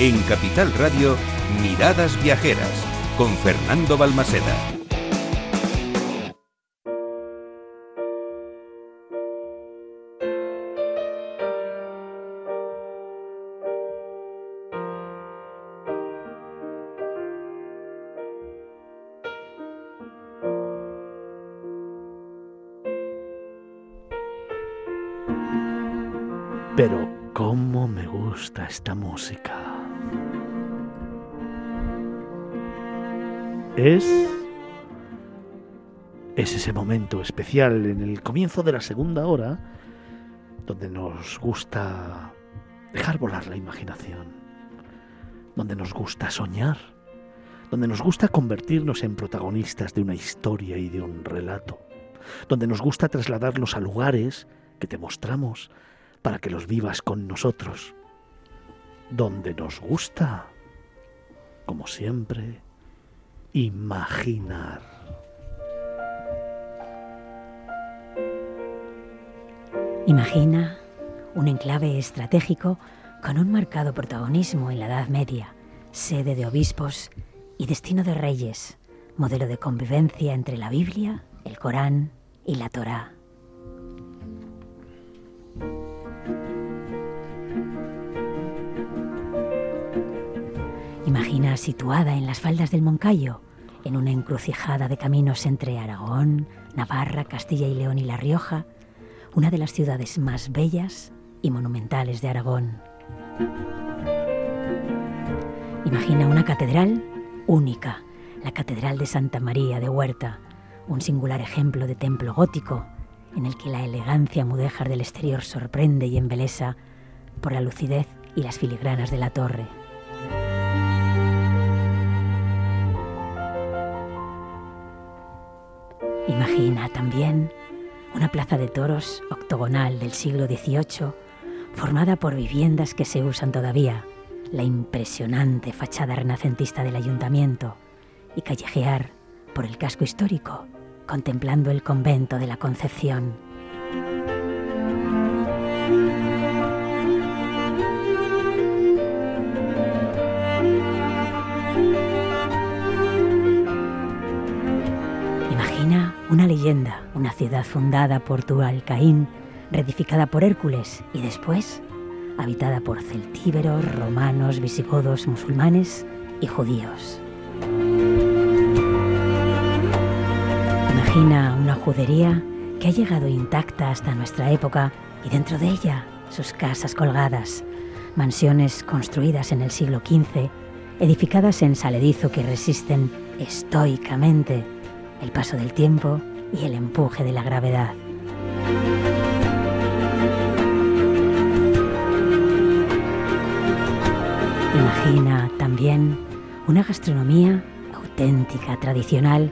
En Capital Radio, Miradas Viajeras, con Fernando Balmaseda. Pero cómo me gusta esta música. Es es ese momento especial en el comienzo de la segunda hora donde nos gusta dejar volar la imaginación, donde nos gusta soñar, donde nos gusta convertirnos en protagonistas de una historia y de un relato, donde nos gusta trasladarlos a lugares que te mostramos para que los vivas con nosotros, donde nos gusta, como siempre, imaginar. Imagina un enclave estratégico con un marcado protagonismo en la Edad Media, sede de obispos y destino de reyes, modelo de convivencia entre la Biblia, el Corán y la Torá. Imagina situada en las faldas del Moncayo, en una encrucijada de caminos entre Aragón, Navarra, Castilla y León y La Rioja, una de las ciudades más bellas y monumentales de Aragón. Imagina una catedral única, la Catedral de Santa María de Huerta, un singular ejemplo de templo gótico en el que la elegancia mudéjar del exterior sorprende y embelesa por la lucidez y las filigranas de la torre. Imagina también una plaza de toros octogonal del siglo XVIII, formada por viviendas que se usan todavía, la impresionante fachada renacentista del ayuntamiento y callejear por el casco histórico, contemplando el convento de la Concepción. Una leyenda, una ciudad fundada por Tualcaín, reedificada por Hércules y después habitada por celtíberos, romanos, visigodos, musulmanes y judíos. Imagina una judería que ha llegado intacta hasta nuestra época y dentro de ella sus casas colgadas, mansiones construidas en el siglo XV, edificadas en saledizo que resisten estoicamente el paso del tiempo y el empuje de la gravedad. Imagina también una gastronomía auténtica, tradicional,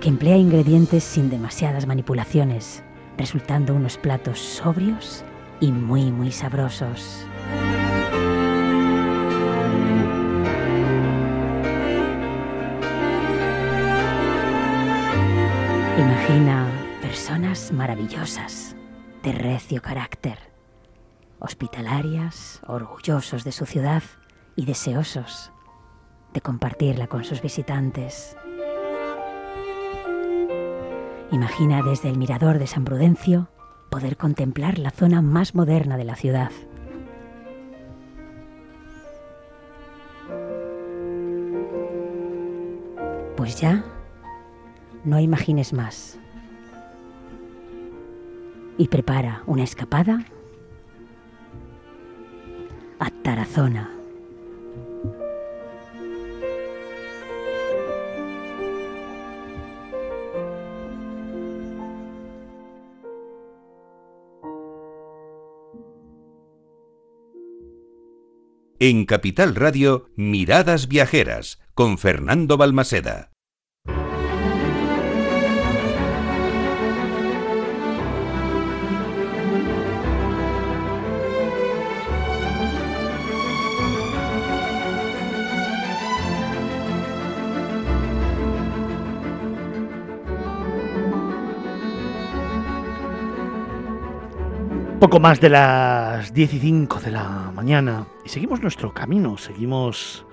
que emplea ingredientes sin demasiadas manipulaciones, resultando unos platos sobrios y muy, muy sabrosos. Imagina personas maravillosas, de recio carácter, hospitalarias, orgullosos de su ciudad y deseosos de compartirla con sus visitantes. Imagina desde el mirador de San Prudencio poder contemplar la zona más moderna de la ciudad. Pues ya, no imagines más. Y prepara una escapada a Tarazona. En Capital Radio, Miradas Viajeras, con Fernando Balmaseda. Poco más de las 10 y 5 de la mañana y seguimos nuestro camino, seguimos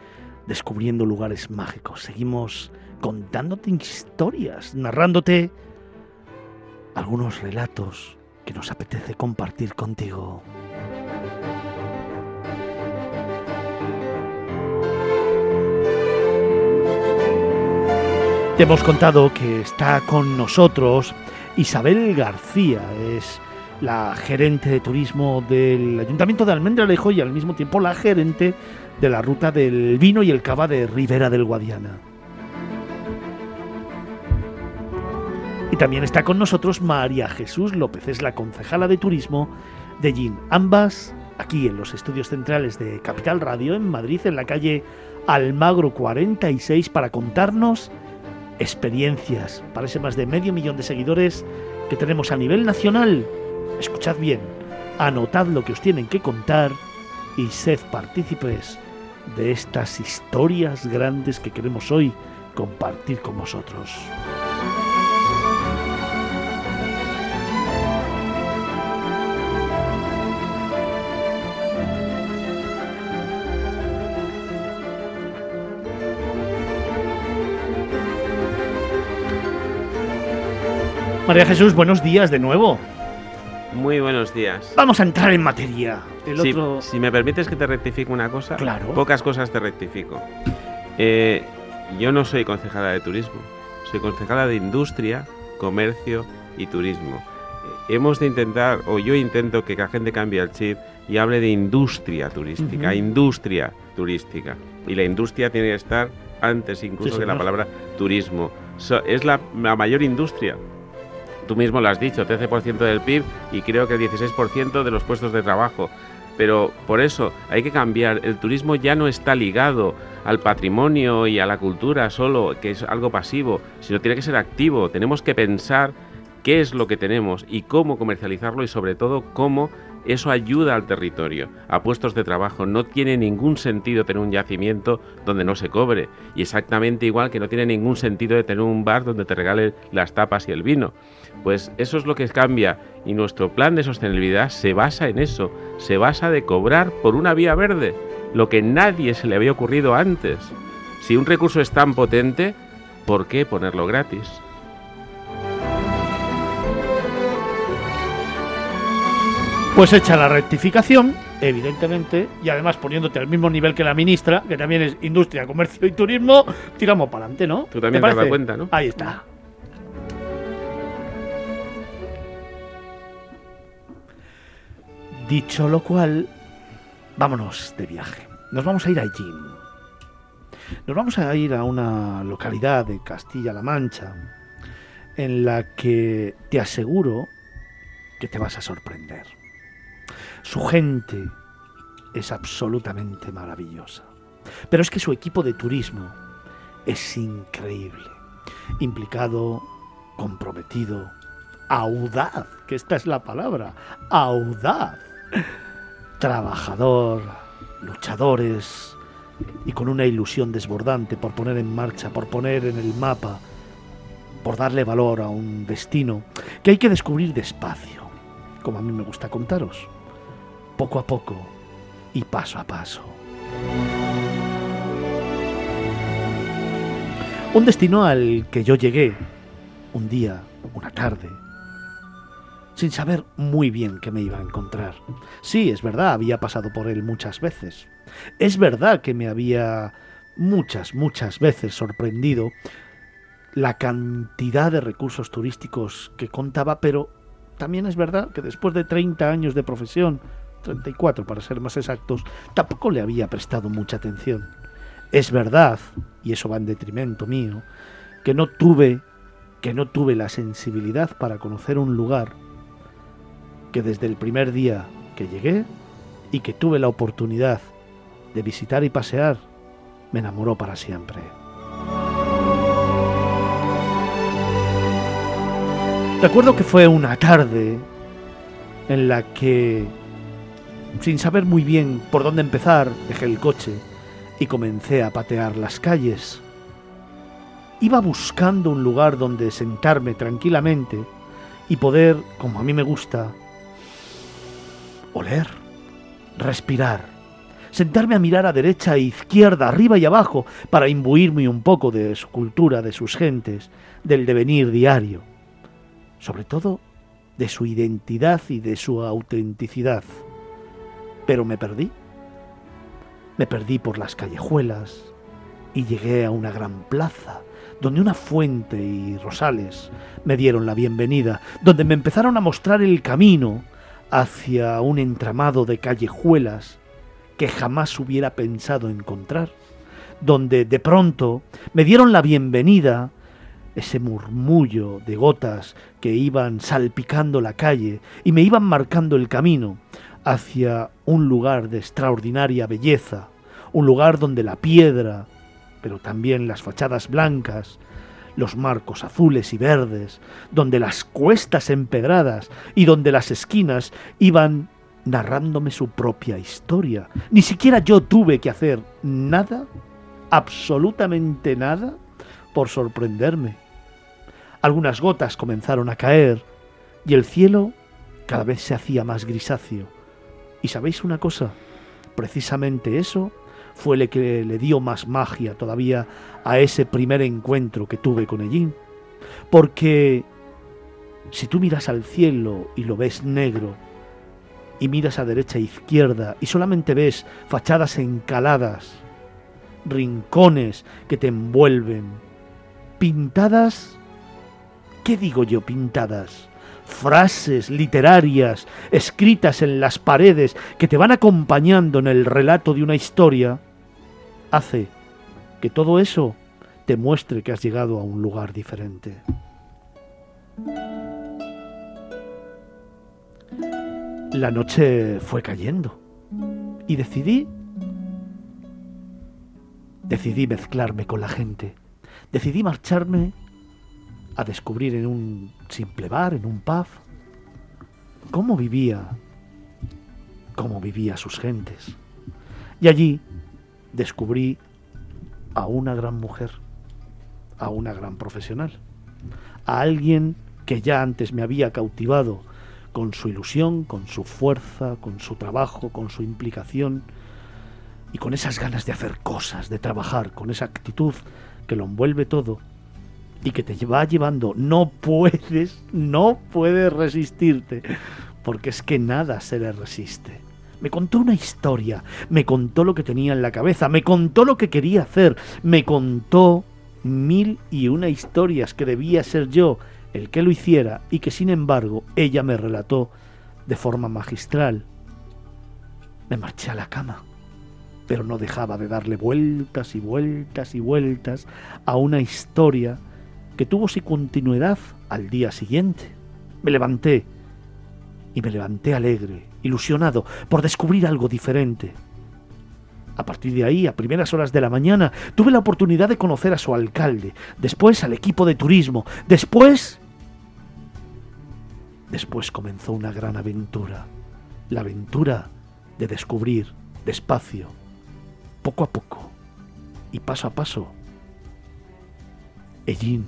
descubriendo lugares mágicos, seguimos contándote historias, narrándote algunos relatos que nos apetece compartir contigo. Te hemos contado que está con nosotros Isabel García, es la gerente de turismo del Ayuntamiento de Almendralejo y al mismo tiempo la gerente de la ruta del vino y el cava de Ribera del Guadiana. Y también está con nosotros María Jesús López, es la concejala de turismo de GIN. Ambas aquí en los estudios centrales de Capital Radio en Madrid, en la calle Almagro 46, para contarnos experiencias para ese más de medio millón de seguidores que tenemos a nivel nacional Escuchad bien, anotad lo que os tienen que contar y sed partícipes de estas historias grandes que queremos hoy compartir con vosotros. María Jesús, buenos días de nuevo. Muy buenos días. Vamos a entrar en materia. si, me permites que te rectifique una cosa, claro. pocas cosas te rectifico. Eh, yo no soy concejala de turismo, soy concejala de industria, comercio y turismo. Hemos de intentar, o yo intento que la gente cambie el chip y hable de industria turística, industria turística. Y la industria tiene que estar antes incluso que la palabra turismo. es la mayor industria Tú mismo lo has dicho, 13% del PIB y creo que el 16% de los puestos de trabajo. Pero por eso hay que cambiar. El turismo ya no está ligado al patrimonio y a la cultura solo, que es algo pasivo, sino tiene que ser activo. Tenemos que pensar qué es lo que tenemos y cómo comercializarlo y sobre todo cómo eso ayuda al territorio, a puestos de trabajo. No tiene ningún sentido tener un yacimiento donde no se cobre. Y exactamente igual que no tiene ningún sentido de tener un bar donde te regalen las tapas y el vino. Pues eso es lo que cambia. Y nuestro plan de sostenibilidad se basa en eso. Se basa de cobrar por una vía verde. Lo que nadie se le había ocurrido antes. Si un recurso es tan potente, ¿por qué ponerlo gratis? Pues hecha la rectificación, evidentemente, y además poniéndote al mismo nivel que la ministra, que también es Industria, Comercio y Turismo, tiramos para adelante, ¿no? Tú también te, das cuenta, ¿no? Ahí está. Dicho lo cual, vámonos de viaje. Nos vamos a ir a Jin. Nos vamos a ir a una localidad de Castilla-La Mancha en la que te aseguro que te vas a sorprender. Su gente es absolutamente maravillosa. Pero es que su equipo de turismo es increíble. Implicado, comprometido, audaz, que esta es la palabra, audaz. Trabajador, luchadores y con una ilusión desbordante por poner en marcha, por poner en el mapa, por darle valor a un destino que hay que descubrir despacio, como a mí me gusta contaros poco a poco y paso a paso. Un destino al que yo llegué un día, una tarde, sin saber muy bien qué me iba a encontrar. Sí, es verdad, había pasado por él muchas veces. Es verdad que me había muchas, muchas veces sorprendido la cantidad de recursos turísticos que contaba, pero también es verdad que después de 30 años de profesión, 34 para ser más exactos, tampoco le había prestado mucha atención. Es verdad, y eso va en detrimento mío, que no tuve que no tuve la sensibilidad para conocer un lugar que desde el primer día que llegué y que tuve la oportunidad de visitar y pasear, me enamoró para siempre. Recuerdo que fue una tarde en la que sin saber muy bien por dónde empezar, dejé el coche y comencé a patear las calles. Iba buscando un lugar donde sentarme tranquilamente y poder, como a mí me gusta, oler, respirar, sentarme a mirar a derecha e izquierda, arriba y abajo, para imbuirme un poco de su cultura, de sus gentes, del devenir diario, sobre todo de su identidad y de su autenticidad. Pero me perdí. Me perdí por las callejuelas y llegué a una gran plaza, donde una fuente y rosales me dieron la bienvenida, donde me empezaron a mostrar el camino hacia un entramado de callejuelas que jamás hubiera pensado encontrar, donde de pronto me dieron la bienvenida ese murmullo de gotas que iban salpicando la calle y me iban marcando el camino hacia un lugar de extraordinaria belleza, un lugar donde la piedra, pero también las fachadas blancas, los marcos azules y verdes, donde las cuestas empedradas y donde las esquinas iban narrándome su propia historia. Ni siquiera yo tuve que hacer nada, absolutamente nada, por sorprenderme. Algunas gotas comenzaron a caer y el cielo cada vez se hacía más grisáceo. ¿Y sabéis una cosa? Precisamente eso fue lo que le dio más magia todavía a ese primer encuentro que tuve con Ellín. Porque si tú miras al cielo y lo ves negro, y miras a derecha e izquierda y solamente ves fachadas encaladas, rincones que te envuelven, pintadas, ¿qué digo yo pintadas? Frases literarias escritas en las paredes que te van acompañando en el relato de una historia, hace que todo eso te muestre que has llegado a un lugar diferente. La noche fue cayendo y decidí decidí mezclarme con la gente. Decidí marcharme a descubrir en un simple bar, en un pub, cómo vivía, cómo vivía sus gentes. Y allí descubrí a una gran mujer, a una gran profesional, a alguien que ya antes me había cautivado con su ilusión, con su fuerza, con su trabajo, con su implicación y con esas ganas de hacer cosas, de trabajar, con esa actitud que lo envuelve todo y que te va llevando. No puedes, no puedes resistirte, porque es que nada se le resiste. Me contó una historia, me contó lo que tenía en la cabeza, me contó lo que quería hacer, me contó mil y una historias que debía ser yo el que lo hiciera y que sin embargo ella me relató de forma magistral. Me marché a la cama, pero no dejaba de darle vueltas y vueltas y vueltas a una historia que tuvo su continuidad al día siguiente. Me levanté y me levanté alegre, ilusionado por descubrir algo diferente. A partir de ahí, a primeras horas de la mañana, tuve la oportunidad de conocer a su alcalde, después al equipo de turismo, después Después comenzó una gran aventura, la aventura de descubrir despacio, poco a poco y paso a paso, Ellín,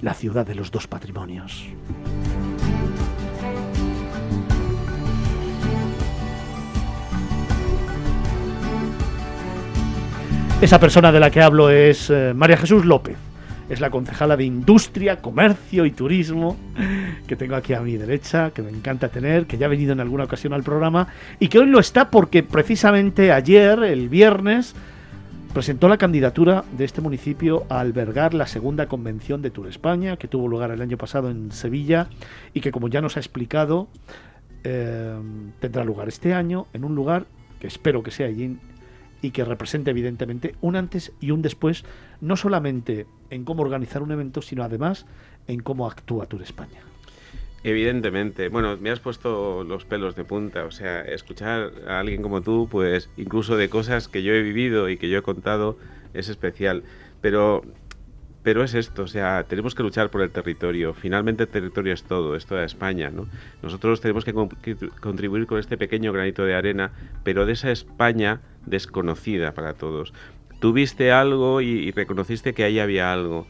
la ciudad de los dos patrimonios. Esa persona de la que hablo es eh, María Jesús López es la concejala de Industria, Comercio y Turismo, que tengo aquí a mi derecha, que me encanta tener, que ya ha venido en alguna ocasión al programa y que hoy lo está porque precisamente ayer, el viernes, presentó la candidatura de este municipio a albergar la segunda convención de Tour España, que tuvo lugar el año pasado en Sevilla y que, como ya nos ha explicado, eh, tendrá lugar este año en un lugar que espero que sea allí y que represente evidentemente un antes y un después, no solamente en cómo organizar un evento, sino además en cómo actúa Tour España. Evidentemente, bueno, me has puesto los pelos de punta, o sea, escuchar a alguien como tú, pues incluso de cosas que yo he vivido y que yo he contado, es especial. Pero pero es esto, o sea, tenemos que luchar por el territorio. Finalmente el territorio es todo, es toda España, ¿no? Nosotros tenemos que contribuir con este pequeño granito de arena, pero de esa España desconocida para todos. Tuviste algo y, reconociste que ahí había algo.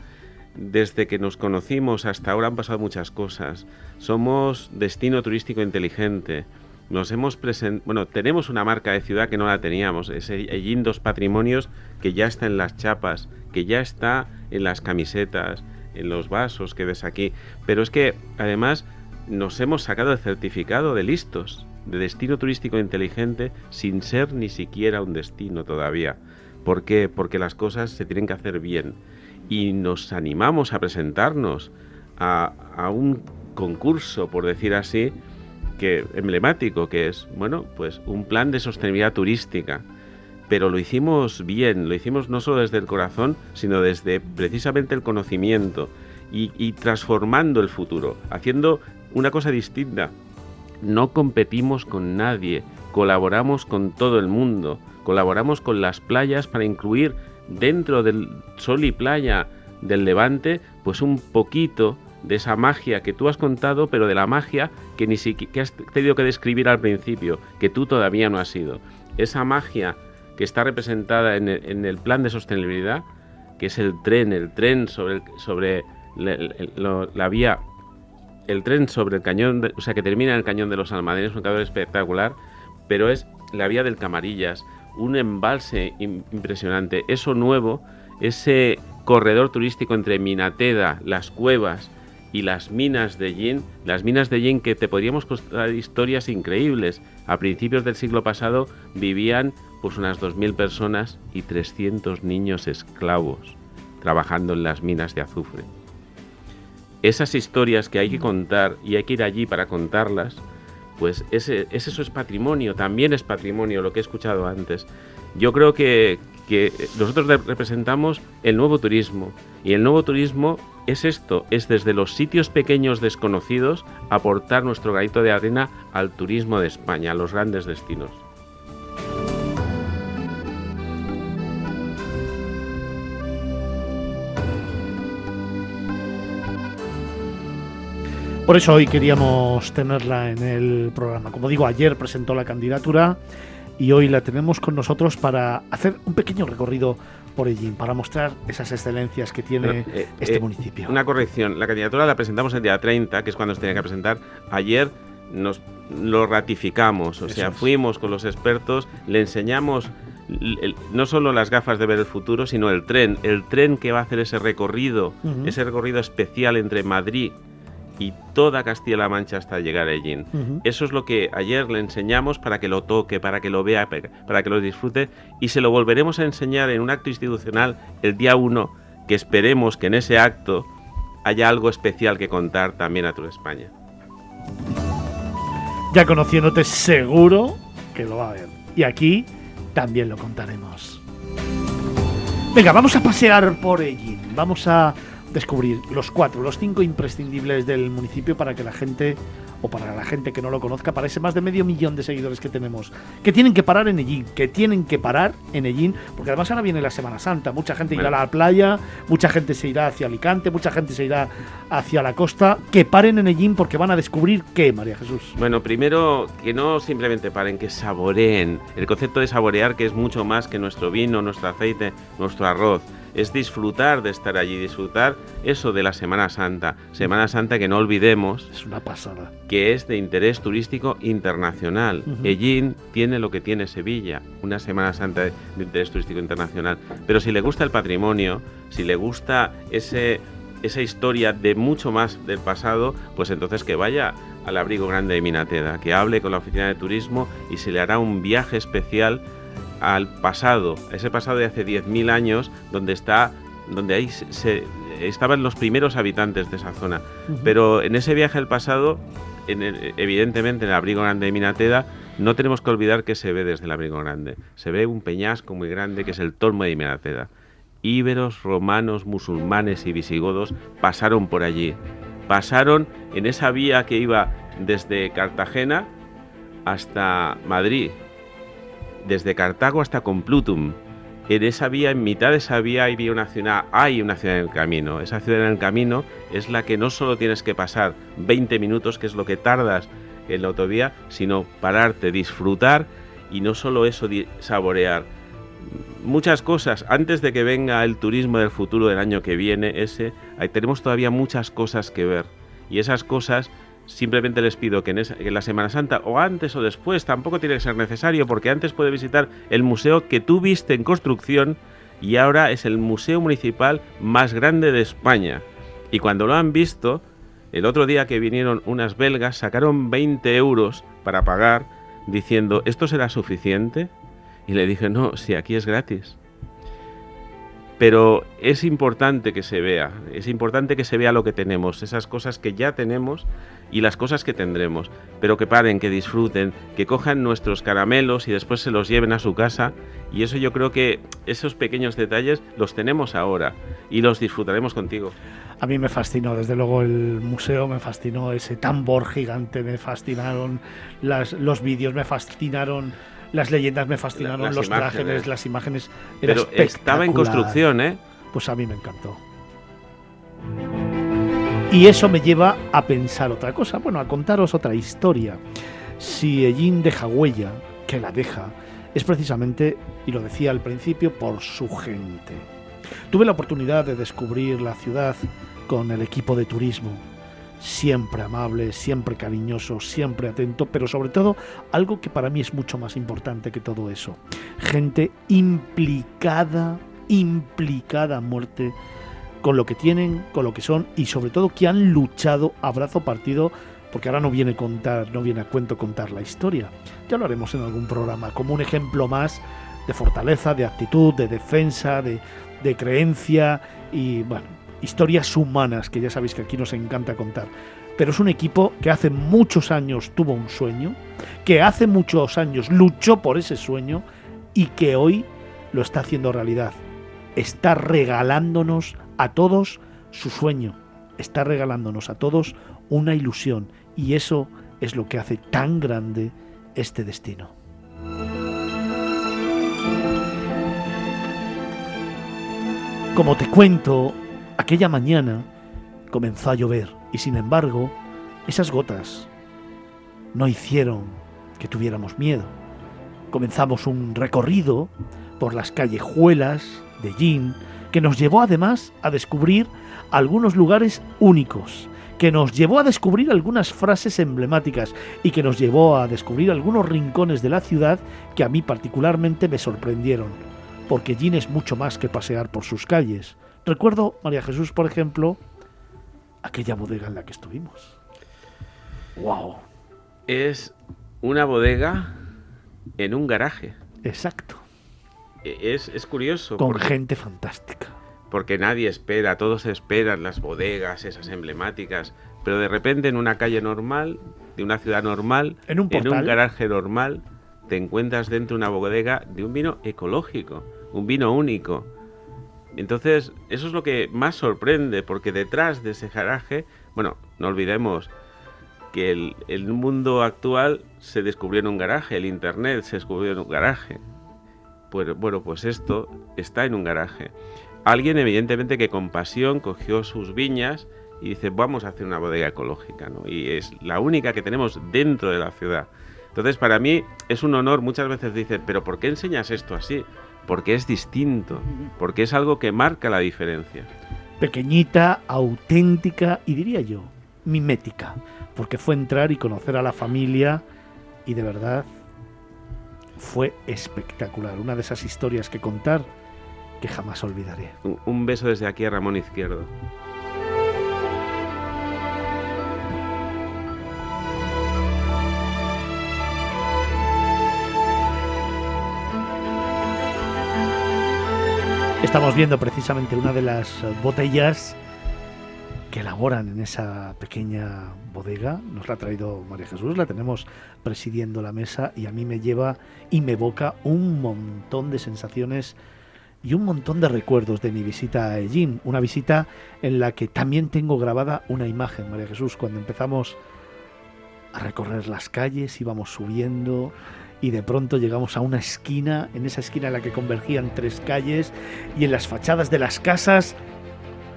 Desde que nos conocimos hasta ahora han pasado muchas cosas. Somos destino turístico inteligente. nos hemos bueno, tenemos una marca de ciudad que no la teníamos, ese Ellín Dos Patrimonios que ya está en las chapas, que ya está en las camisetas, en los vasos que ves aquí, pero es que además nos hemos sacado el certificado de listos, de destino turístico inteligente, sin ser ni siquiera un destino todavía. ¿Por qué? Porque las cosas se tienen que hacer bien y nos animamos a presentarnos a, un concurso, por decir así, que emblemático, que es, bueno, pues un plan de sostenibilidad turística. Pero lo hicimos bien, lo hicimos no solo desde el corazón, sino desde precisamente el conocimiento y transformando el futuro, haciendo una cosa distinta. No competimos con nadie, colaboramos con todo el mundo, colaboramos con las playas para incluir dentro del sol y playa del Levante, pues un poquito de esa magia que tú has contado, pero de la magia que ni siquiera que has tenido que describir al principio, que tú todavía no has sido. Esa magia que está representada en el, plan de sostenibilidad, que es el tren, el tren sobre, sobre la vía, el tren sobre el cañón, o sea, que termina en el cañón de los Almadenes, un cadáver espectacular, pero es la vía del Camarillas, un embalse impresionante, eso nuevo, ese corredor turístico entre Minateda, las cuevas, y las minas de Yin, las minas de Yin que te podríamos contar historias increíbles. A principios del siglo pasado vivían pues unas 2.000 personas y 300 niños esclavos trabajando en las minas de azufre. Esas historias que hay que contar y hay que ir allí para contarlas, pues ese, eso es patrimonio, también es patrimonio lo que he escuchado antes. Yo creo que, que nosotros representamos el nuevo turismo y el nuevo turismo es esto, es desde los sitios pequeños desconocidos aportar nuestro granito de arena al turismo de España, a los grandes destinos. Por eso hoy queríamos tenerla en el programa. Como digo, ayer presentó la candidatura y hoy la tenemos con nosotros para hacer un pequeño recorrido por Ellín, para mostrar esas excelencias que tiene eh, este eh, municipio. Una corrección, la candidatura la presentamos el día 30, que es cuando se tenía que presentar. Ayer nos lo ratificamos, o sea, fuimos con los expertos, le enseñamos no solo las gafas de ver el futuro, sino el tren, el tren que va a hacer ese recorrido, ese recorrido especial entre Madrid y toda Castilla-La Mancha hasta llegar a Ellín. Eso es lo que ayer le enseñamos para que lo toque, para que lo vea, para que lo disfrute y se lo volveremos a enseñar en un acto institucional el día 1, que esperemos que en ese acto haya algo especial que contar también a toda España. Ya conociéndote seguro que lo va a ver. Y aquí también lo contaremos. Venga, vamos a pasear por Ellín. Vamos a descubrir los cuatro, los cinco imprescindibles del municipio para que la gente, o para la gente que no lo conozca, para ese más de medio millón de seguidores que tenemos, que tienen que parar en Ellín, que tienen que parar en Ellín, porque además ahora viene la Semana Santa, mucha gente irá a la playa, mucha gente se irá hacia Alicante, mucha gente se irá hacia la costa, que paren en Ellín porque van a descubrir qué, María Jesús. Bueno, primero que no simplemente paren, que saboreen, el concepto de saborear que es mucho más que nuestro vino, nuestro aceite, nuestro arroz es disfrutar de estar allí, disfrutar eso de la Semana Santa. Semana Santa que no olvidemos. Es una pasada. Que es de interés turístico internacional. Uh tiene lo que tiene Sevilla, una Semana Santa de, interés turístico internacional. Pero si le gusta el patrimonio, si le gusta ese, esa historia de mucho más del pasado, pues entonces que vaya al abrigo grande de Minateda, que hable con la oficina de turismo y se le hará un viaje especial al pasado, ese pasado de hace 10.000 años, donde está, donde ahí se, estaban los primeros habitantes de esa zona. Pero en ese viaje al pasado, en evidentemente en el abrigo grande de Minateda, no tenemos que olvidar que se ve desde el abrigo grande. Se ve un peñasco muy grande que es el Tolmo de Minateda. Íberos, romanos, musulmanes y visigodos pasaron por allí. Pasaron en esa vía que iba desde Cartagena hasta Madrid, desde Cartago hasta Complutum. En esa vía, en mitad de esa vía, había una ciudad, hay una ciudad en el camino. Esa ciudad en el camino es la que no solo tienes que pasar 20 minutos, que es lo que tardas en la autovía, sino pararte, disfrutar y no solo eso, saborear. Muchas cosas, antes de que venga el turismo del futuro del año que viene, ese, tenemos todavía muchas cosas que ver. Y esas cosas simplemente les pido que en, la Semana Santa o antes o después, tampoco tiene que ser necesario, porque antes puede visitar el museo que tú viste en construcción y ahora es el museo municipal más grande de España. Y cuando lo han visto, el otro día que vinieron unas belgas sacaron 20 euros para pagar diciendo, ¿esto será suficiente? Y le dije, no, si aquí es gratis. Pero es importante que se vea, es importante que se vea lo que tenemos, esas cosas que ya tenemos y las cosas que tendremos. Pero que paren, que disfruten, que cojan nuestros caramelos y después se los lleven a su casa. Y eso yo creo que esos pequeños detalles los tenemos ahora y los disfrutaremos contigo. A mí me fascinó, desde luego el museo me fascinó, ese tambor gigante, me fascinaron los vídeos, me fascinaron las leyendas, me fascinaron las los imágenes. trajes, las imágenes. Era Pero estaba en construcción, ¿eh? Pues a mí me encantó. Y eso me lleva a pensar otra cosa, bueno, a contaros otra historia. Si Ellín deja huella, que la deja, es precisamente, y lo decía al principio, por su gente. Tuve la oportunidad de descubrir la ciudad con el equipo de turismo, siempre amable, siempre cariñoso, siempre atento, pero sobre todo algo que para mí es mucho más importante que todo eso. Gente implicada, implicada a muerte con lo que tienen, con lo que son y sobre todo que han luchado a brazo partido porque ahora no viene a contar, no viene a cuento contar la historia. Ya lo haremos en algún programa, como un ejemplo más de fortaleza, de actitud, de defensa, de, de creencia y bueno, historias humanas que ya sabéis que aquí nos encanta contar. Pero es un equipo que hace muchos años tuvo un sueño, que hace muchos años luchó por ese sueño y que hoy lo está haciendo realidad. Está regalándonos a todos su sueño, está regalándonos a todos una ilusión y eso es lo que hace tan grande este destino. Como te cuento, aquella mañana comenzó a llover y sin embargo esas gotas no hicieron que tuviéramos miedo. Comenzamos un recorrido por las callejuelas de Jin que nos llevó además a descubrir algunos lugares únicos, que nos llevó a descubrir algunas frases emblemáticas y que nos llevó a descubrir algunos rincones de la ciudad que a mí particularmente me sorprendieron, porque Jin es mucho más que pasear por sus calles. Recuerdo, María Jesús, por ejemplo, aquella bodega en la que estuvimos. ¡Wow! Es una bodega en un garaje. Exacto. E- Es, es curioso. Con porque- gente fantástica. porque nadie espera, todos esperan las bodegas, esas emblemáticas, pero de repente en una calle normal, de una ciudad normal, En un portal. garaje normal, te encuentras dentro de una bodega de un vino ecológico, un vino único. Entonces, eso es lo que más sorprende, porque detrás de ese garaje, bueno, no olvidemos que el, mundo actual se descubrió en un garaje, el Internet se descubrió en un garaje. Pues, bueno, pues esto está en un garaje. Alguien evidentemente que con pasión cogió sus viñas y dice, vamos a hacer una bodega ecológica, ¿no? Y es la única que tenemos dentro de la ciudad. Entonces, para mí es un honor, muchas veces dicen, pero ¿por qué enseñas esto así? Porque es distinto, porque es algo que marca la diferencia. pequeñita, auténtica y diría yo, mimética, porque fue entrar y conocer a la familia y de verdad fue espectacular, una de esas historias que contar que jamás olvidaré. Un, un beso desde aquí a Ramón Izquierdo. Estamos viendo precisamente una de las botellas que elaboran en esa pequeña bodega. Nos la ha traído María Jesús, la tenemos presidiendo la mesa y a mí me lleva y me evoca un montón de sensaciones y un montón de recuerdos de mi visita a Ellín. Una visita en la que también tengo grabada una imagen, María Jesús, cuando empezamos a recorrer las calles, íbamos subiendo y de pronto llegamos a una esquina, en esa esquina en la que convergían tres calles y en las fachadas de las casas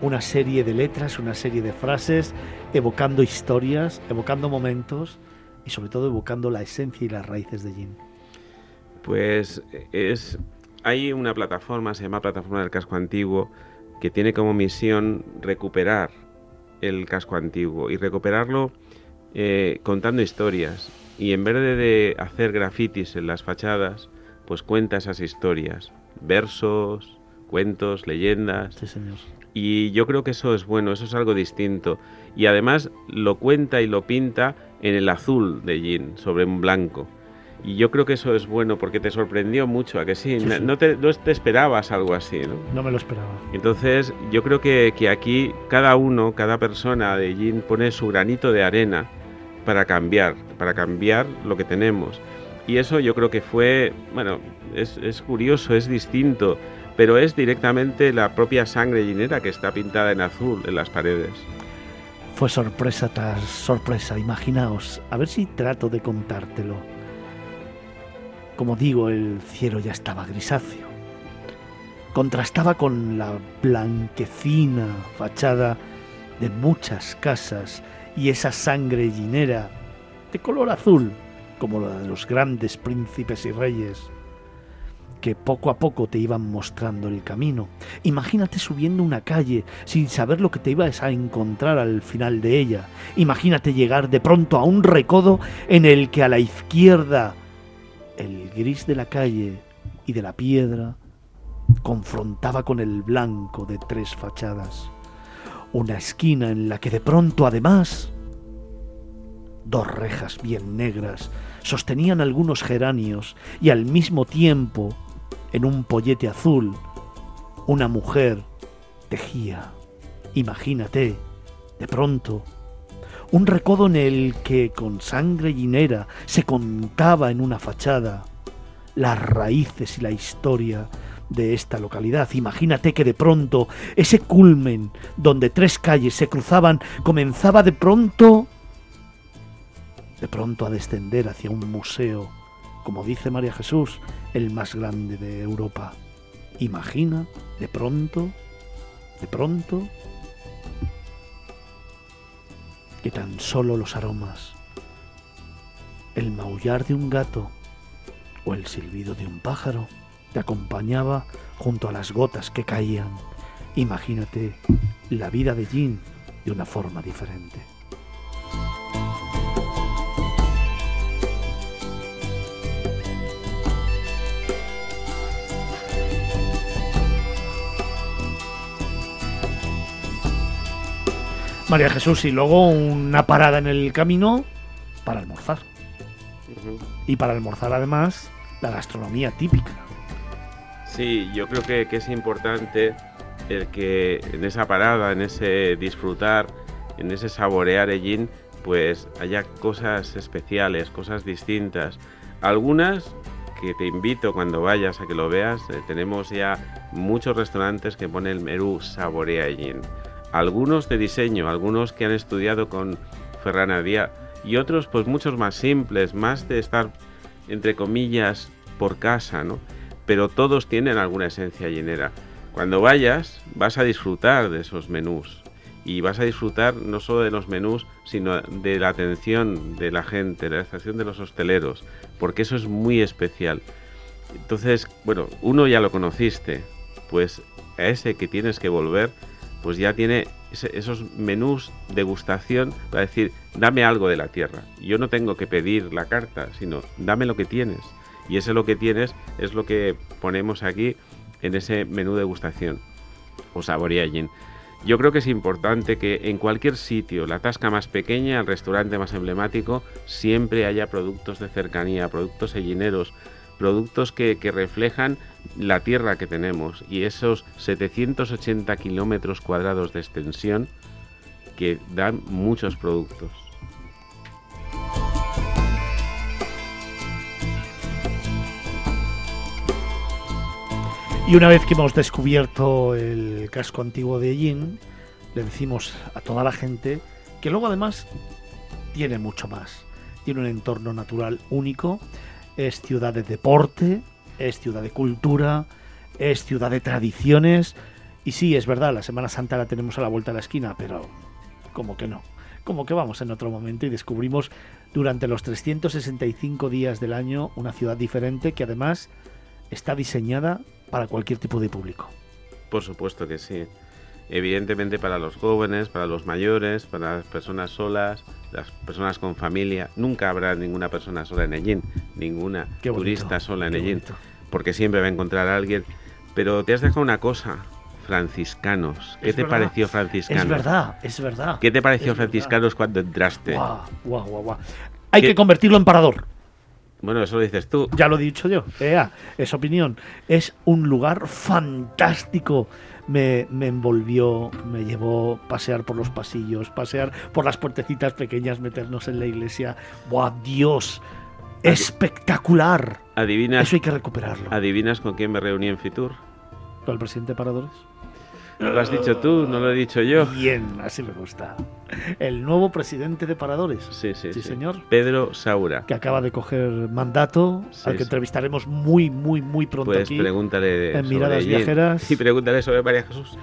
una serie de letras, una serie de frases evocando historias, evocando momentos y sobre todo evocando la esencia y las raíces de Jin. Pues es hay una plataforma, se llama Plataforma del Casco Antiguo, que tiene como misión recuperar el casco antiguo y recuperarlo eh, contando historias. Y en vez de hacer grafitis en las fachadas, pues cuenta esas historias. Versos, cuentos, leyendas. Sí, señor. Y yo creo que eso es bueno, eso es algo distinto. Y además lo cuenta y lo pinta en el azul de Jean, sobre un blanco. Y yo creo que eso es bueno porque te sorprendió mucho, ¿a que sí? Sí, sí. No, te, no te esperabas algo así, ¿no? No me lo esperaba. Entonces, yo creo que, que aquí cada uno, cada persona de Jin pone su granito de arena para cambiar, para cambiar lo que tenemos. Y eso yo creo que fue, bueno, es, es curioso, es distinto, pero es directamente la propia sangre jinera que está pintada en azul en las paredes. Fue sorpresa tras sorpresa, imaginaos. A ver si trato de contártelo. Como digo, el cielo ya estaba grisáceo. Contrastaba con la blanquecina fachada de muchas casas y esa sangre llinera de color azul, como la de los grandes príncipes y reyes, que poco a poco te iban mostrando el camino. Imagínate subiendo una calle sin saber lo que te ibas a encontrar al final de ella. Imagínate llegar de pronto a un recodo en el que a la izquierda el gris de la calle y de la piedra confrontaba con el blanco de tres fachadas. Una esquina en la que de pronto además dos rejas bien negras sostenían algunos geranios y al mismo tiempo, en un pollete azul, una mujer tejía. Imagínate, de pronto, un recodo en el que con sangre llinera se contaba en una fachada las raíces y la historia de esta localidad. Imagínate que de pronto ese culmen donde tres calles se cruzaban comenzaba de pronto de pronto a descender hacia un museo, como dice María Jesús, el más grande de Europa. Imagina, de pronto, de pronto, que tan solo los aromas, el maullar de un gato o el silbido de un pájaro te acompañaba junto a las gotas que caían. Imagínate la vida de Jean de una forma diferente. María Jesús y luego una parada en el camino para almorzar. Y para almorzar además la gastronomía típica. Sí, yo creo que, que es importante el que en esa parada, en ese disfrutar, en ese saborear el gin, pues haya cosas especiales, cosas distintas. Algunas que te invito cuando vayas a que lo veas, eh, tenemos ya muchos restaurantes que ponen el menú Saborea Gin. Algunos de diseño, algunos que han estudiado con Ferran Adrià y otros pues muchos más simples, más de estar entre comillas por casa, ¿no? Pero todos tienen alguna esencia llenera. Cuando vayas vas a disfrutar de esos menús y vas a disfrutar no solo de los menús, sino de la atención de la gente, de la atención de los hosteleros, porque eso es muy especial. Entonces, bueno, uno ya lo conociste, pues a ese que tienes que volver, pues ya tiene ese- esos menús degustación para decir, dame algo de la tierra. Yo no tengo que pedir la carta, sino dame lo que tienes. Y ese lo que tienes es lo que ponemos aquí en ese menú degustación o saborea gin. Yo creo que es importante que en cualquier sitio, la tasca más pequeña, el restaurante más emblemático, siempre haya productos de cercanía, productos sellineros, productos que, que reflejan la tierra que tenemos y esos 780 kilómetros cuadrados de extensión que dan muchos productos. Y una vez que hemos descubierto el casco antiguo de Yin, le decimos a toda la gente que luego además tiene mucho más. Tiene un entorno natural único, es ciudad de deporte, es ciudad de cultura, es ciudad de tradiciones. Y sí, es verdad, la Semana Santa la tenemos a la vuelta de la esquina, pero como que no. Como que vamos en otro momento y descubrimos durante los 365 días del año una ciudad diferente que además está diseñada para cualquier tipo de público. Por supuesto que sí. Evidentemente para los jóvenes, para los mayores, para las personas solas, las personas con familia. Nunca habrá ninguna persona sola en Ellín, ninguna bonito, turista sola en Ellín, bonito. porque siempre va a encontrar a alguien. Pero te has dejado una cosa, franciscanos. ¿Qué Es te verdad, pareció franciscanos? Es verdad, es verdad. ¿Qué te pareció franciscanos cuando entraste? Guau, guau, guau. Hay ¿Qué- que convertirlo en parador. Bueno, eso lo dices tú. Ya lo he dicho yo. Ea, es opinión. Es un lugar fantástico. Me, me envolvió, me llevó pasear por los pasillos, pasear por las puertecitas pequeñas, meternos en la iglesia. ¡Buah, Dios! ¡Espectacular! ¿Adivinas, Eso hay que recuperarlo. ¿Adivinas con quién me reuní en Fitur? ¿Con el presidente de Paradores? Lo has dicho tú, no lo he dicho yo. Bien, así me gusta. El nuevo presidente de Paradores. Sí, sí, Sí, señor. Pedro Saura. Que acaba de coger mandato, Sí, al que sí. entrevistaremos muy, muy, muy pronto Pues aquí. pregúntale en sobre Miradas. Viajeras. Y pregúntale sobre María Jesús.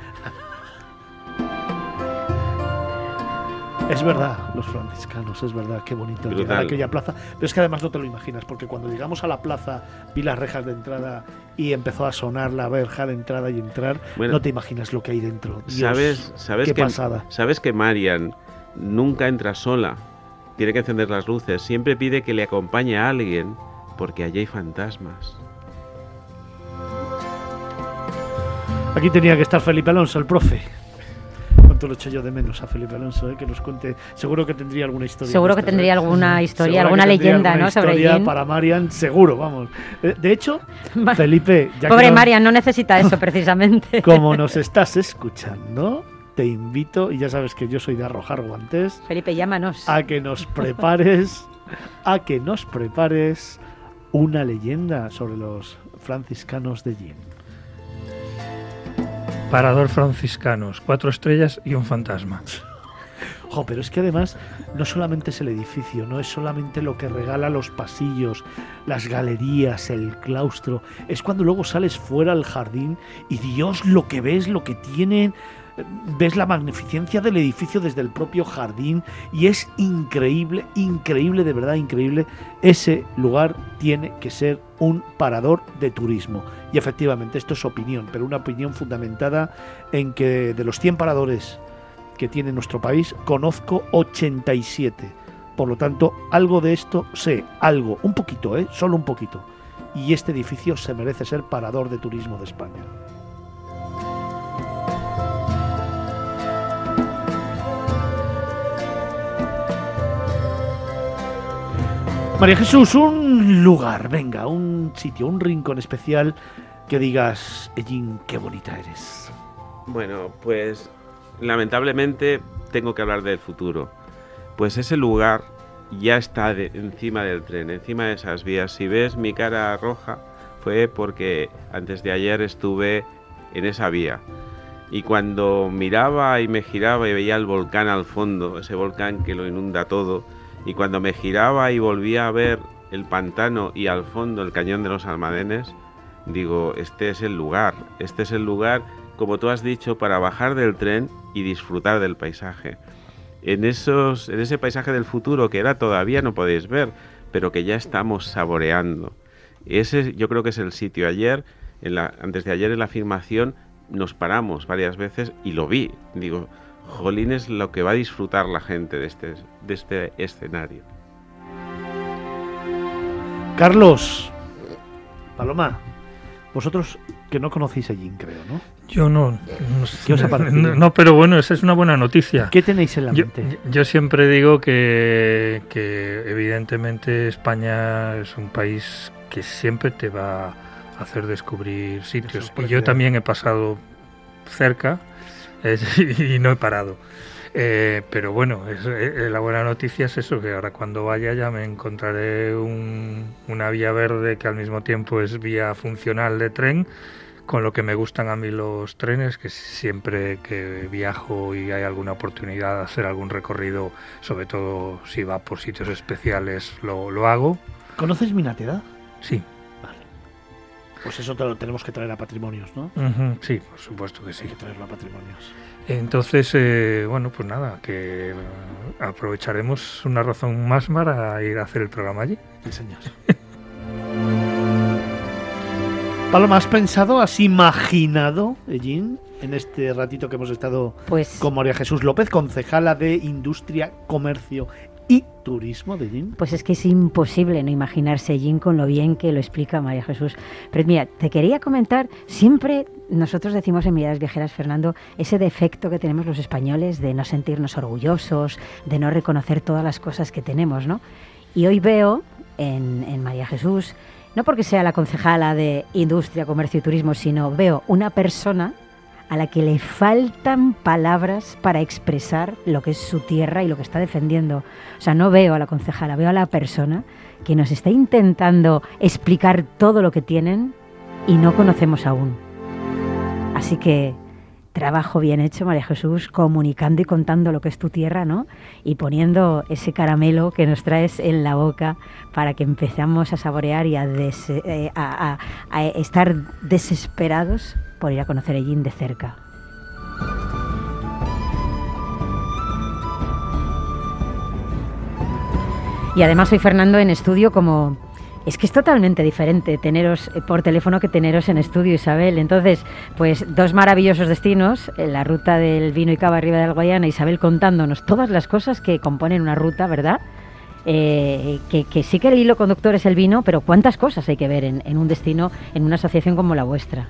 Es verdad, los franciscanos, es verdad, qué bonito llegar Brutal. a aquella plaza. Pero es que además no te lo imaginas, porque cuando llegamos a la plaza, vi las rejas de entrada y empezó a sonar la verja de entrada y entrar, Bueno. no te imaginas lo que hay dentro. Dios, ¿Sabes, sabes qué que, pasada. sabes que Marian nunca entra sola. Tiene que encender las luces. Siempre pide que le acompañe a alguien porque allí hay fantasmas. Aquí tenía que estar Felipe Alonso, el profe. Cuánto lo echo yo de menos a Felipe Alonso, eh, que nos cuente. Seguro que tendría alguna historia. Seguro que tendría ¿eh? alguna historia, alguna leyenda, alguna ¿no? Sobre historia para Marian, seguro, vamos. Eh, De hecho, Felipe, ya que Pobre Marian, no necesita eso precisamente. Como nos estás escuchando, te invito, y ya sabes que yo soy de arrojar guantes, Felipe, llámanos. a que nos prepares, a que nos prepares una leyenda sobre los franciscanos de Jin. Parador franciscanos, cuatro estrellas y un fantasma. Pero es que además no solamente es el edificio, no es solamente lo que regala los pasillos, las galerías, el claustro, es cuando luego sales fuera al jardín y Dios lo que ves, lo que tiene, ves la magnificencia del edificio desde el propio jardín y es increíble, increíble, de verdad increíble. Ese lugar tiene que ser un parador de turismo. Y efectivamente, esto es opinión, pero una opinión fundamentada en que de los 100 paradores que tiene nuestro país, conozco 87. Por lo tanto, algo de esto sé, algo, un poquito, ¿eh? solo un poquito. Y este edificio se merece ser parador de turismo de España. María Jesús, un lugar, venga, un sitio, un rincón especial que digas, Ellín, qué bonita eres. Bueno, pues lamentablemente tengo que hablar del futuro. Pues ese lugar ya está encima del tren, encima de esas vías. Si ves mi cara roja, fue porque antes de ayer estuve en esa vía. Y cuando miraba y me giraba y veía el volcán al fondo, ese volcán que lo inunda todo, y cuando me giraba y volvía a ver el pantano y al fondo el cañón de los almadenes, digo, este es el lugar, este es el lugar, como tú has dicho, para bajar del tren y disfrutar del paisaje. En, esos, en ese paisaje del futuro que ahora todavía no podéis ver, pero que ya estamos saboreando. Ese yo creo que es el sitio. Ayer, antes de ayer en la afirmación, nos paramos varias veces y lo vi. Digo, jolín es lo que va a disfrutar la gente de este, de este escenario. Carlos, Paloma, vosotros que no conocéis a Jin, creo, ¿no? Yo no. No, ¿Qué os no, no, pero bueno, esa es una buena noticia. ¿Qué tenéis en la Yo, mente? yo siempre digo que, que evidentemente España es un país que siempre te va a hacer descubrir sitios. Y yo también he pasado cerca es- y no he parado. Eh, pero bueno, es- eh, la buena noticia es eso, que ahora cuando vaya ya me encontraré un- una vía verde que al mismo tiempo es vía funcional de tren, con lo que me gustan a mí los trenes, que siempre que viajo y hay alguna oportunidad de hacer algún recorrido, sobre todo si va por sitios especiales, lo, lo hago. ¿Conoces Minateda? Sí. Pues eso te lo tenemos que traer a patrimonios, ¿no? sí, por supuesto que sí. Hay que traerlo a patrimonios. Entonces, eh, bueno, pues nada, que eh, aprovecharemos una razón más para ir a hacer el programa allí. Sí, señor. Paloma, ¿has pensado, has imaginado, Ellín, en este ratito que hemos estado Pues, con María Jesús López, concejala de Industria, Comercio y Turismo de Gin. pues es que es imposible no imaginarse Jin con lo bien que lo explica María Jesús. Pero mira, te quería comentar, siempre nosotros decimos en Miradas Viajeras, Fernando, ese defecto que tenemos los españoles de no sentirnos orgullosos, de no reconocer todas las cosas que tenemos, ¿no? Y hoy veo en, en María Jesús, no porque sea la concejala de Industria, Comercio y Turismo, sino veo una persona a la que le faltan palabras para expresar lo que es su tierra y lo que está defendiendo. O sea, no veo a la concejala, veo a la persona que nos está intentando explicar todo lo que tienen y no conocemos aún. Así que trabajo bien hecho, María Jesús, comunicando y contando lo que es tu tierra, ¿no? Y poniendo ese caramelo que nos traes en la boca para que empezamos a saborear y a, eh, a estar desesperados por ir a conocer Ellín de cerca. Y además hoy Fernando en estudio como... Es que es totalmente diferente teneros eh, por teléfono que teneros en estudio, Isabel. Entonces, pues dos maravillosos destinos, eh, la ruta del vino y cava arriba del Guayana, Isabel contándonos todas las cosas que componen una ruta, ¿verdad? Eh, que, sí que el hilo conductor es el vino, pero cuántas cosas hay que ver en un destino, en una asociación como la vuestra.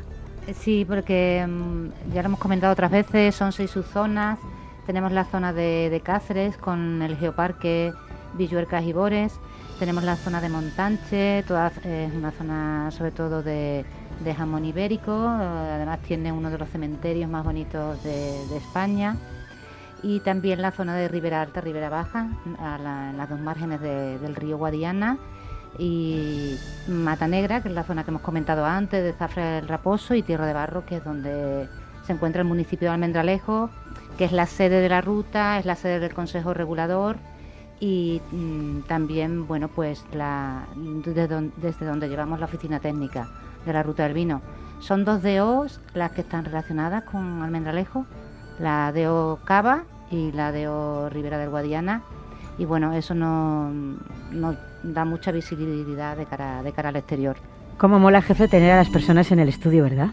Sí, porque mm, ya lo hemos comentado otras veces, son seis subzonas. Tenemos la zona de, de Cáceres con el geoparque Villuercas y Bores. Tenemos la zona de Montanche, toda, es una zona sobre todo de, jamón ibérico. eh, además tiene uno de los cementerios más bonitos de, España. Y también la zona de Ribera Alta, Ribera Baja, a la- en las dos márgenes de- del río Guadiana y Mata Negra, que es la zona que hemos comentado antes, de Zafra del Raposo y Tierra de Barro, que es donde se encuentra el municipio de Almendralejo, que es la sede de la ruta, es la sede del Consejo Regulador y mm, también, bueno, pues desde donde llevamos la oficina técnica de la ruta del vino. Son dos DOs las que están relacionadas con Almendralejo, la DO Cava y la DO Ribera del Guadiana y bueno, eso no- da mucha visibilidad de cara, de cara al exterior. Cómo mola, jefe, tener a las personas en el estudio, ¿verdad?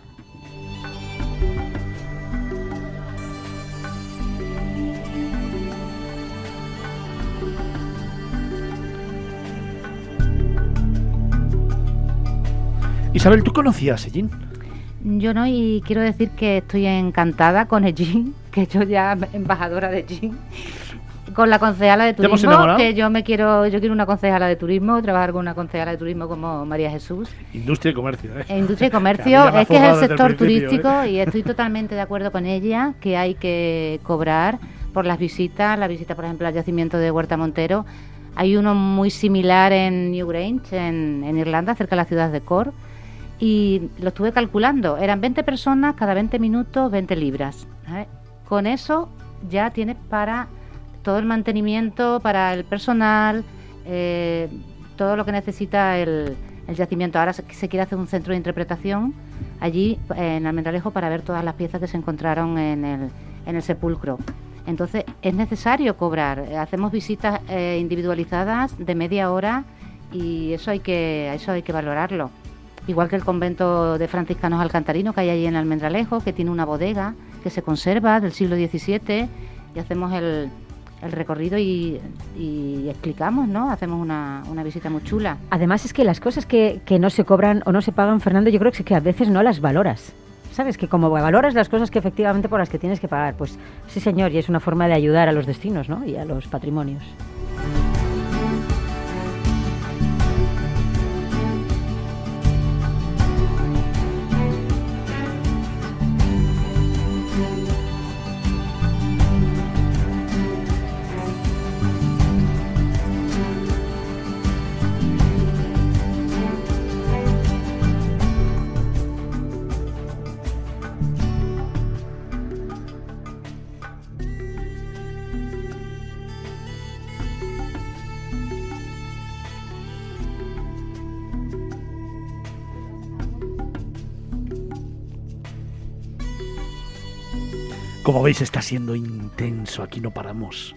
Isabel, ¿tú conocías a Gin? Yo no, y quiero decir que estoy encantada con el GIN, que yo ya embajadora de GIN, con la concejala de ¿Te hemos turismo, que yo me quiero, yo quiero una concejala de turismo, trabajar con una concejala de turismo como María Jesús. Industria y Comercio, ¿eh? En industria y comercio es que es el sector principio, turístico ¿eh? y estoy totalmente de acuerdo con ella que hay que cobrar por las visitas, la visita por ejemplo al yacimiento de Huerta Montero. Hay uno muy similar en Newgrange, en, en Irlanda, cerca de la ciudad de Cork, y lo estuve calculando. Eran 20 personas, cada 20 minutos, 20 libras. ¿sabes? Con eso ya tienes para todo el mantenimiento, para el personal, eh, todo lo que necesita el, yacimiento. Ahora se, quiere hacer un centro de interpretación allí en Almendralejo para ver todas las piezas que se encontraron en el, en el sepulcro. Entonces es necesario cobrar. Hacemos visitas eh, individualizadas de media hora y eso hay que eso hay que valorarlo. Igual que el convento de franciscanos alcantarinos que hay allí en Almendralejo, que tiene una bodega que se conserva del siglo XVII y hacemos el, el recorrido y, y explicamos, ¿no? Hacemos una, una visita muy chula. Además es que las cosas que, que no se cobran o no se pagan, Fernando, yo creo que, es que a veces no las valoras. ¿Sabes? Que como valoras las cosas que efectivamente por las que tienes que pagar, pues sí señor, y es una forma de ayudar a los destinos, ¿no? Y a los patrimonios. Como veis está siendo intenso, aquí no paramos.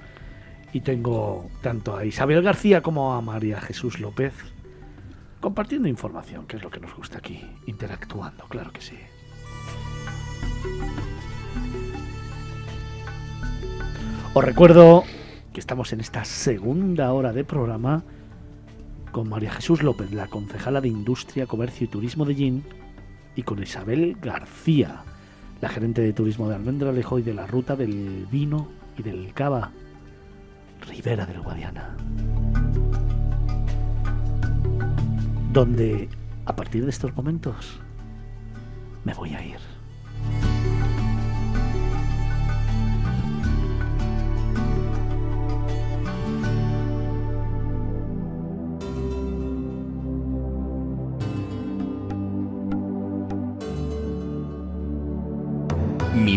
Y tengo tanto a Isabel García como a María Jesús López compartiendo información, que es lo que nos gusta aquí, interactuando, claro que sí. Os recuerdo que estamos en esta segunda hora de programa con María Jesús López, la concejala de Industria, Comercio y Turismo de Gin, y con Isabel García, la gerente de turismo de Almendralejo y de la ruta del vino y del cava, Ribera del Guadiana. Donde, a partir de estos momentos, me voy a ir.